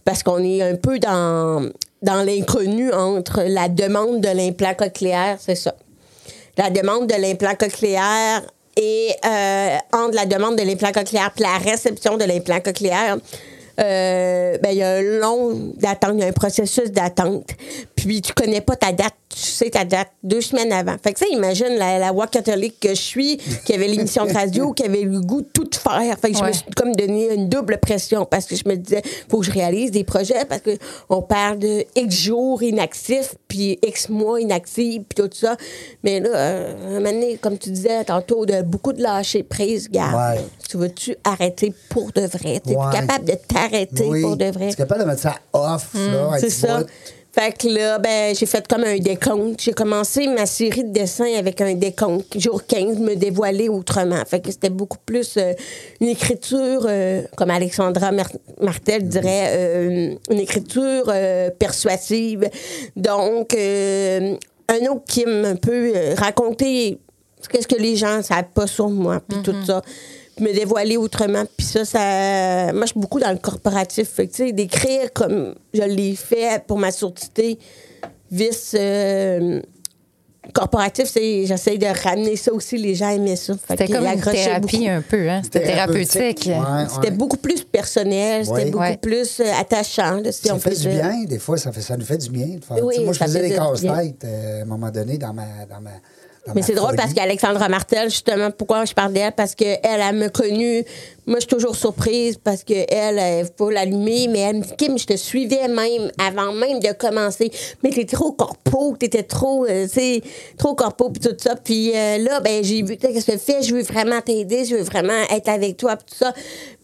parce qu'on est un peu dans dans l'inconnu entre la demande de l'implant cochléaire, c'est ça. La demande de l'implant cochléaire et euh, entre la demande de l'implant cochléaire et la réception de l'implant cochléaire, euh, ben, il y a un long d'attente, il y a un processus d'attente. Puis tu connais pas ta date, tu sais ta date deux semaines avant. Fait que ça, imagine la, la voix catholique que je suis, qui avait l'émission de radio, qui avait le goût de tout faire. Fait que je me suis comme donné une double pression parce que je me disais, faut que je réalise des projets parce que on parle de X jours inactifs, puis X mois inactifs, puis tout ça. Mais là, euh, un moment donné, comme tu disais tantôt, de beaucoup de lâcher prise, garde. Ouais. Tu veux-tu arrêter pour de vrai? T'es Ouais. capable de t'arrêter oui, pour de vrai? Tu es capable de mettre ça off, là. C'est ça. Fait que là, ben, j'ai fait comme un décompte. J'ai commencé ma série de dessins avec un décompte. Jour 15, me dévoiler autrement. Fait que c'était beaucoup plus euh, une écriture, euh, comme Alexandra Mar- Martel dirait, euh, une écriture euh, persuasive. Donc, euh, un autre qui m'a un peu euh, raconté qu'est-ce que les gens ne savent pas sur moi, puis tout ça. Puis me dévoiler autrement. Puis ça, ça. Moi, je suis beaucoup dans le corporatif. Fait que, tu sais, d'écrire comme je l'ai fait pour ma surdité, vice. euh, corporatif, c'est j'essaie de ramener ça aussi. Les gens aimaient ça. Fait C'était comme une accrochaient thérapie beaucoup. un peu, hein? C'était thérapeutique. Ouais, C'était beaucoup plus personnel, c'était beaucoup Ouais. plus euh, attachant. là, si Ça on fait du dire. bien, des fois, ça, fait, ça nous fait du bien de faire. Oui, moi, je faisais des casse-têtes euh, à un moment donné dans ma. Dans ma Mais ma c'est drôle parce qu'Alexandra Martel, justement, pourquoi je parle d'elle? Parce qu'elle, elle me connue. Moi, je suis toujours surprise parce qu'elle, elle faut l'allumer, mais elle me dit, Kim, je te suivais même avant même de commencer. Mais t'es trop corpo, t'étais trop, euh, tu sais, trop corpo, puis tout ça. Puis euh, là, ben, j'ai vu, qu'est-ce que tu fais? Je veux vraiment t'aider, je veux vraiment être avec toi, puis tout ça.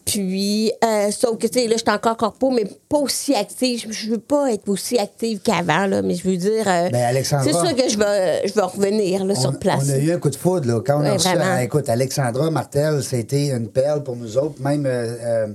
Puis, euh, sauf que, tu sais, là, je suis encore corpo, mais pas aussi active. Je- Je veux pas être aussi active qu'avant, là, mais je veux dire. euh, Ben, Alexandra- c'est sûr que je vais, je vais revenir, là, on, sur place. on a eu un coup de foudre, là. Quand on a reçu, euh, écoute, Alexandra Martel, c'était une perle pour nous autres. Même, euh, euh,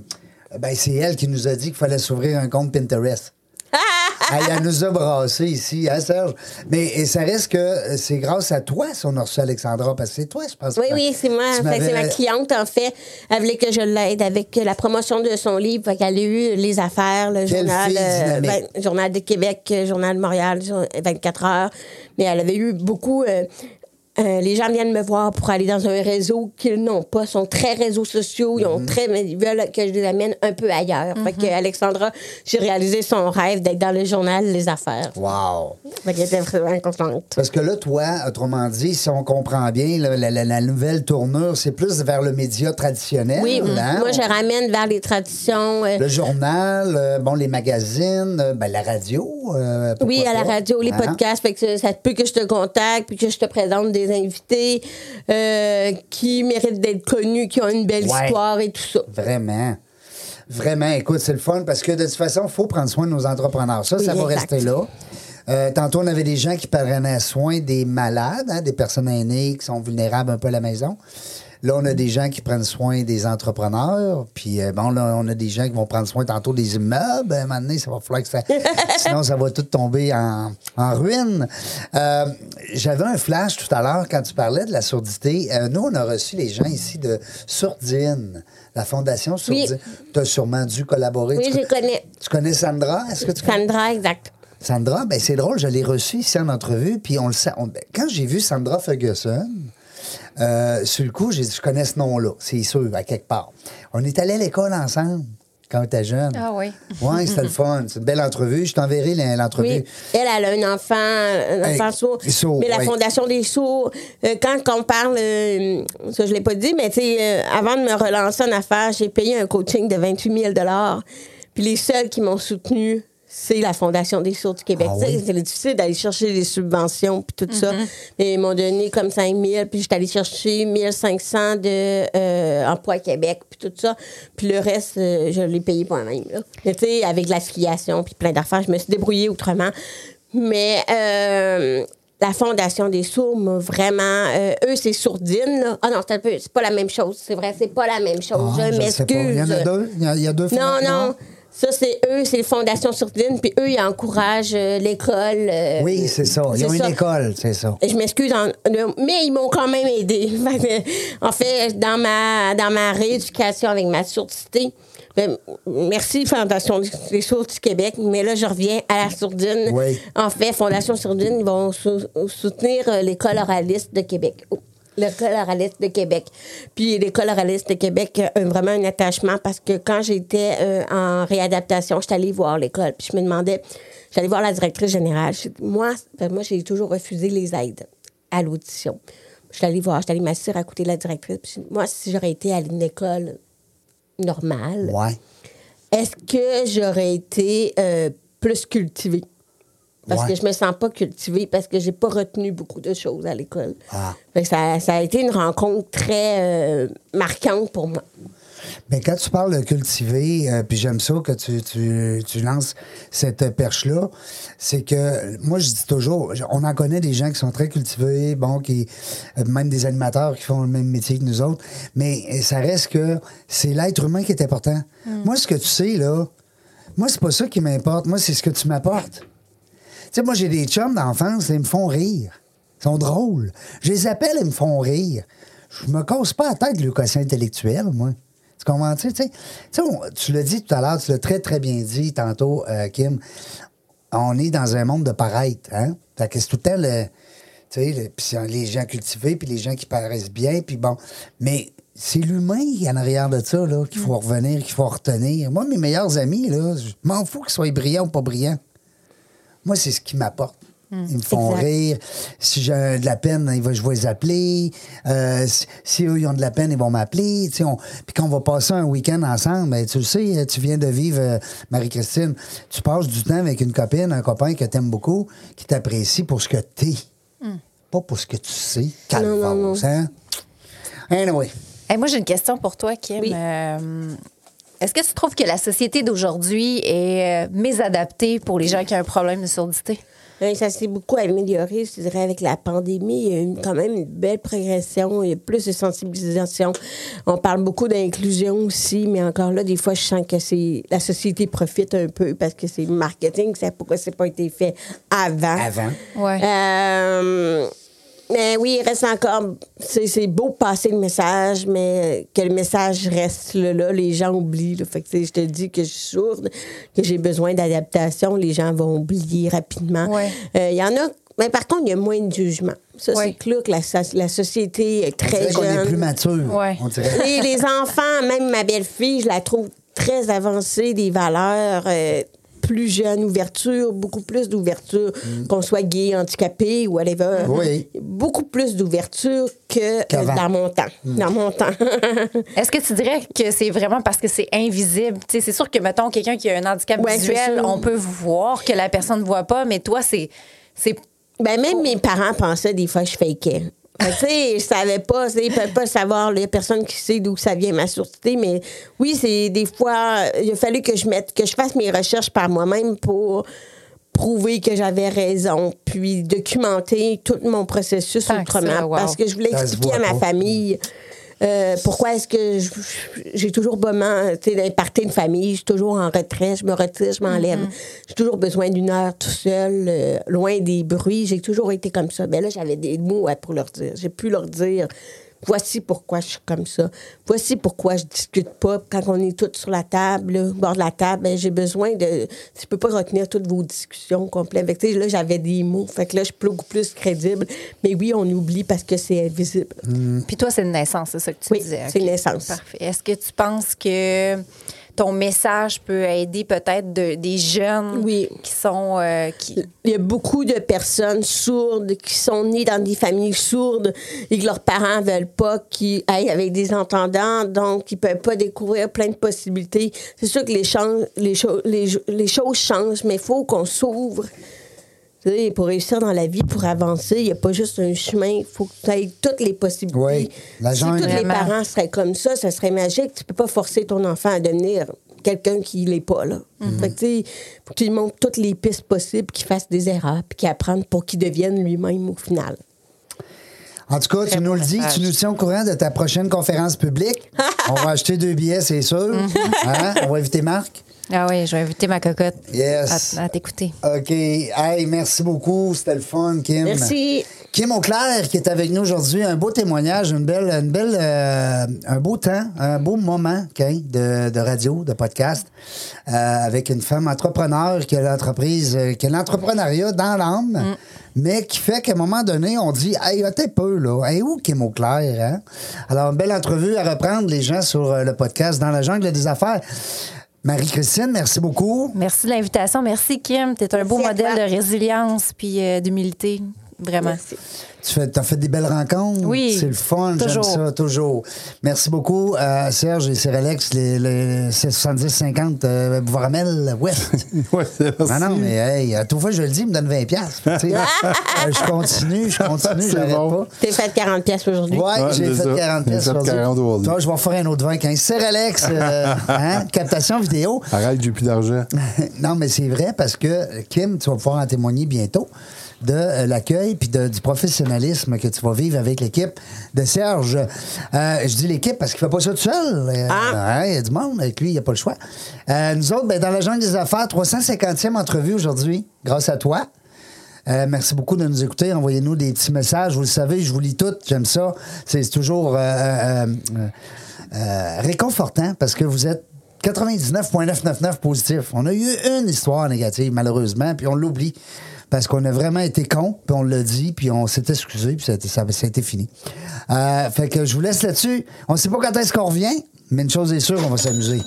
ben, c'est elle qui nous a dit qu'il fallait s'ouvrir un compte Pinterest. Elle, elle nous a brassé ici, hein, Serge? Mais et ça reste que euh, c'est grâce à toi si on a reçu Alexandra, parce que c'est toi, je pense. Oui, que- oui, c'est moi. c'est ma cliente, en fait. Elle voulait que je l'aide avec la promotion de son livre. Fait qu'elle a eu les affaires, le Quelle journal, euh, ben, journal de Québec, euh, journal de Montréal, jour- 24 heures. Mais elle avait eu beaucoup. euh, euh, les gens viennent me voir pour aller dans un réseau qu'ils n'ont pas, sont très réseaux sociaux, ils, ont Mhm. très, mais ils veulent que je les amène un peu ailleurs. Fait que Alexandra, j'ai réalisé son rêve d'être dans le journal Les Affaires. Wow! Fait qu'elle était vraiment contente. Parce que là, toi, autrement dit, si on comprend bien, la, la- la nouvelle tournure, c'est plus vers le média traditionnel. Oui, hein? moi, je ramène vers les traditions. euh, Le journal, euh, bon, les magazines, ben, la radio. Oui, à la radio, les Hein? podcasts. Fait que ça peut que je te contacte puis que je te présente des invités euh, qui méritent d'être connus, qui ont une belle Ouais. histoire et tout ça. Vraiment. Vraiment, écoute, c'est le fun parce que de toute façon, il faut prendre soin de nos entrepreneurs. Ça, ça va exact. rester là. Euh, tantôt, on avait des gens qui prenaient soin des malades, hein, des personnes aînées qui sont vulnérables un peu à la maison. Là, on a des gens qui prennent soin des entrepreneurs. Puis, euh, bon, là, on a des gens qui vont prendre soin tantôt des immeubles. À un moment donné, ça va falloir que ça. Sinon, ça va tout tomber en, en ruine. Euh, J'avais un flash tout à l'heure quand tu parlais de la surdité. Euh, nous, on a reçu les gens ici de Sourdine, la Fondation Sourdine. Tu as sûrement dû collaborer. Oui, Tu je connais. Tu connais Sandra? Est-ce que tu connais? Sandra, exact. Sandra, ben c'est drôle, je l'ai reçue ici en entrevue, puis on le sait. on- ben, quand j'ai vu Sandra Ferguson, euh, sur le coup, j'ai dit, je connais ce nom-là, c'est sûr, à quelque part. On est allés à l'école ensemble quand on était jeune. Ah oui. Oui, c'était le fun. C'est une belle entrevue. Je t'enverrai l'en- l'entrevue. Oui, elle, elle a un enfant, un Hey, enfant sourd. sourd, mais la oui. Fondation des sourds, euh, quand on parle, euh, ça je l'ai pas dit, mais tu sais, euh, avant de me relancer en affaires, j'ai payé un coaching de 28 000 Puis les seuls qui m'ont soutenu, c'est la Fondation des sourds du Québec. Ah oui? C'est difficile d'aller chercher des subventions puis tout ça. Mais ils m'ont donné comme 5 000, puis j'étais allée chercher 1 500 de euh, Emploi Québec, puis tout ça. Puis le reste, euh, je l'ai payé moi-même. tu sais, avec l'affiliation puis plein d'affaires, je me suis débrouillée autrement. Mais euh, la Fondation des sourds m'a vraiment... euh, eux, c'est sourdine. là. Ah non, c'est un peu... C'est pas la même chose. C'est vrai, c'est pas la même chose. Ah, je je sais pas. Il y en a m'excuse. deux? Il y a, il y a deux Non, non. Ça, c'est eux, c'est les Fondations Sourdine, puis eux, ils encouragent euh, l'école. euh, Oui, c'est ça. Ils c'est ont une école, c'est ça. Je m'excuse, en- mais ils m'ont quand même aidé. En fait, dans ma, dans ma rééducation avec ma surdité, ben, merci Fondation des sourds du Québec, mais là, je reviens à la sourdine. Oui. En fait, Fondation Sourdine, ils vont sou- soutenir euh, l'école oraliste de Québec. Oh, L'école oraliste de Québec. Puis l'école oraliste de Québec a vraiment un attachement parce que quand j'étais euh, en réadaptation, j'étais allée voir l'école. Puis je me demandais, j'allais voir la directrice générale. Moi, ben, moi j'ai toujours refusé les aides à l'audition. Je suis allée voir, je suis allée m'asseoir à côté de la directrice. Puis moi, si j'aurais été à une école normale, Ouais. est-ce que j'aurais été euh, plus cultivée? Parce Ouais. que je me sens pas cultivée, parce que j'ai pas retenu beaucoup de choses à l'école. Ah. Ça, ça a été une rencontre très euh, marquante pour moi. Mais quand tu parles de cultiver, euh, puis j'aime ça que tu, tu, tu lances cette perche-là, c'est que moi, je dis toujours, on en connaît des gens qui sont très cultivés, bon, qui euh, même des animateurs qui font le même métier que nous autres, mais euh, ça reste que c'est l'être humain qui est important. Moi, ce que tu sais, là, moi, c'est pas ça qui m'importe. Moi, c'est ce que tu m'apportes. Tu sais, moi, j'ai des chums d'enfance, ils me font rire. Ils sont drôles. Je les appelle, ils me font rire. Je me casse pas la tête de quotient intellectuel, moi. Tu comprends? Tu sais, tu l'as dit tout à l'heure, tu l'as très, très bien dit tantôt, euh, Kim. On est dans un monde de paraître, hein? Fait que c'est tout le temps le. Tu sais, le- les gens cultivés, puis les gens qui paraissent bien, puis bon. Mais c'est l'humain en arrière de ça, là, qu'il faut revenir, qu'il faut retenir. Moi, mes meilleurs amis, là, je m'en fous qu'ils soient brillants ou pas brillants. Moi, c'est ce qui m'apporte. Ils me font Exact. rire. Si j'ai de la peine, ils vont- je vais les appeler. Euh, si, si eux, ils ont de la peine, ils vont m'appeler. Tu Puis quand on va passer un week-end ensemble, ben, tu le sais, tu viens de vivre, euh, Marie-Christine, tu passes du temps avec une copine, un copain que t'aimes beaucoup, qui t'apprécie pour ce que t'es. Pas pour ce que tu sais. Calvose, hein? Anyway. Hey, moi, j'ai une question pour toi, Kim. Oui. Euh, Est-ce que tu trouves que la société d'aujourd'hui est euh, mésadaptée pour les gens qui ont un problème de surdité? Ça s'est beaucoup amélioré, je dirais, avec la pandémie. Il y a eu quand même une belle progression. Il y a plus de sensibilisation. On parle beaucoup d'inclusion aussi, mais encore là, des fois, je sens que c'est la société profite un peu parce que c'est marketing. C'est pourquoi ça n'a pas été fait avant? Avant. Ouais. Euh, mais oui, il reste encore. C'est c'est beau de passer le message, mais que le message reste là, là, les gens oublient. là. Fait que, tu sais, je te dis que je suis sourde, que j'ai besoin d'adaptation, les gens vont oublier rapidement. Ouais. Euh, Il y en a. Mais par contre, il y a moins de jugement. Ça, Ouais. c'est clair que la, la société est On très dirait qu'on est jeune. plus mature. Ouais. On dirait. Et les enfants, même ma belle-fille, je la trouve très avancée des valeurs. euh, plus jeune, ouverture, beaucoup plus d'ouverture, qu'on soit gay, handicapé ou whatever. Mm. Oui. Beaucoup plus d'ouverture que. Mm. dans mon temps. Dans mon temps. Est-ce que tu dirais que c'est vraiment parce que c'est invisible? Tu sais, c'est sûr que, mettons, quelqu'un qui a un handicap Ouais, visuel, on peut voir que la personne ne voit pas, mais toi, c'est. c'est ben, même mes parents pensaient des fois que je fakeais. Que, Tu sais, je savais pas, ils peuvent pas savoir, les personnes qui sait d'où ça vient ma surdité, mais oui, c'est des fois, il a fallu que je mette, que je fasse mes recherches par moi-même pour prouver que j'avais raison, puis documenter tout mon processus Tant que autrement, ça, wow. parce que je voulais Ça expliquer à ma pas. Euh, pourquoi est-ce que j'ai toujours besoin, tu sais, d'imparter une famille, je suis toujours en retrait, je me retire, je m'enlève. J'ai toujours besoin d'une heure tout seul, euh, loin des bruits. J'ai toujours été comme ça. Mais là, j'avais des mots à- pour leur dire. J'ai pu leur dire. Voici pourquoi je suis comme ça. Voici pourquoi je discute pas. Quand on est tous sur la table, là, bord de la table, ben, j'ai besoin de. Je peux pas retenir toutes vos discussions complètes. Fait que, tu sais, là, j'avais des mots. Fait que là, je suis beaucoup plus crédible. Mais oui, on oublie parce que c'est invisible. Puis toi, c'est une naissance, c'est ça que tu Oui, disais. c'est une naissance. Parfait. Est-ce que tu penses que ton message peut aider peut-être de- des jeunes Oui. qui sont. euh, qui... Il y a beaucoup de personnes sourdes qui sont nées dans des familles sourdes et que leurs parents veulent pas qu'ils aillent avec des entendants, donc ils peuvent pas découvrir plein de possibilités. C'est sûr que les, les, les, les choses changent, mais il faut qu'on s'ouvre. Pour réussir dans la vie, pour avancer, il n'y a pas juste un chemin, il faut que tu aies toutes les possibilités. Oui, la si tous les parents seraient comme ça, ça serait magique. Tu peux pas forcer ton enfant à devenir quelqu'un qui l'est pas, là. Fait que, faut que tu lui montres toutes les pistes possibles, qu'il fasse des erreurs, puis qu'il apprenne pour qu'il devienne lui-même au final. En tout cas, tu nous le dis, tu nous tiens au courant de ta prochaine conférence publique. On va acheter deux billets, c'est sûr. Hein? On va inviter Marc. Ah oui, je vais inviter ma cocotte Yes. à, à t'écouter. OK. Hey, merci beaucoup. C'était le fun, Kim. Merci. Kim Auclair qui est avec nous aujourd'hui. Un beau témoignage, une belle, une belle, euh, un beau temps, un beau moment OK, de, de radio, de podcast, euh, avec une femme entrepreneur qui a l'entreprise, euh, qui a l'entrepreneuriat dans l'âme, mais qui fait qu'à un moment donné, on dit Hey, un peu, là. Hey, où Kim Auclair, hein? Alors, une belle entrevue à reprendre les gens sur le podcast Dans la jungle des affaires. Marie-Christine, merci beaucoup. Merci de l'invitation. Merci, Kim. Tu es un beau Merci modèle toi. de résilience puis euh, d'humilité. Vraiment. Merci. Tu fais, as fait des belles rencontres. Oui, C'est le fun, j'aime ça, toujours. Merci beaucoup, euh, Serge et Cyralex, les, les 70-50 euh, Bouvramel West. Ouais, c'est non, non, mais hey, à toute fois je le dis, il me donne 20$. piastres. Tu sais, euh, je continue, je continue, j'arrête bon. T'es fait 40 pièces aujourd'hui. pas. Ouais, Ouais, j'ai fait ça. 40 J'ai pièces fait aujourd'hui. 40 aujourd'hui. Toi, je vais en faire un autre 20 15. Cyralex, euh, hein, captation vidéo. Arrête, j'ai plus d'argent. non, mais c'est vrai parce que, Kim, tu vas pouvoir en témoigner bientôt de euh, l'accueil puis de- du professionnalisme que tu vas vivre avec l'équipe de Serge. Euh, je dis l'équipe parce qu'il fait pas ça tout seul. Euh, Ah. ouais, Il y a du monde avec lui, il n'y a pas le choix. Nous autres, ben, dans la jungle des affaires, 350e entrevue aujourd'hui, grâce à toi. Euh, merci beaucoup de nous écouter. Envoyez-nous des petits messages. Vous le savez, je vous lis toutes. J'aime ça. C'est toujours euh, euh, réconfortant parce que vous êtes 99,999 positif. On a eu une histoire négative, malheureusement, puis on l'oublie. Parce qu'on a vraiment été con, puis on l'a dit, puis on s'est excusé, puis ça, ça, ça a été fini. Euh, fait que je vous laisse là-dessus. On sait pas quand est-ce qu'on revient, mais une chose est sûre, on va s'amuser.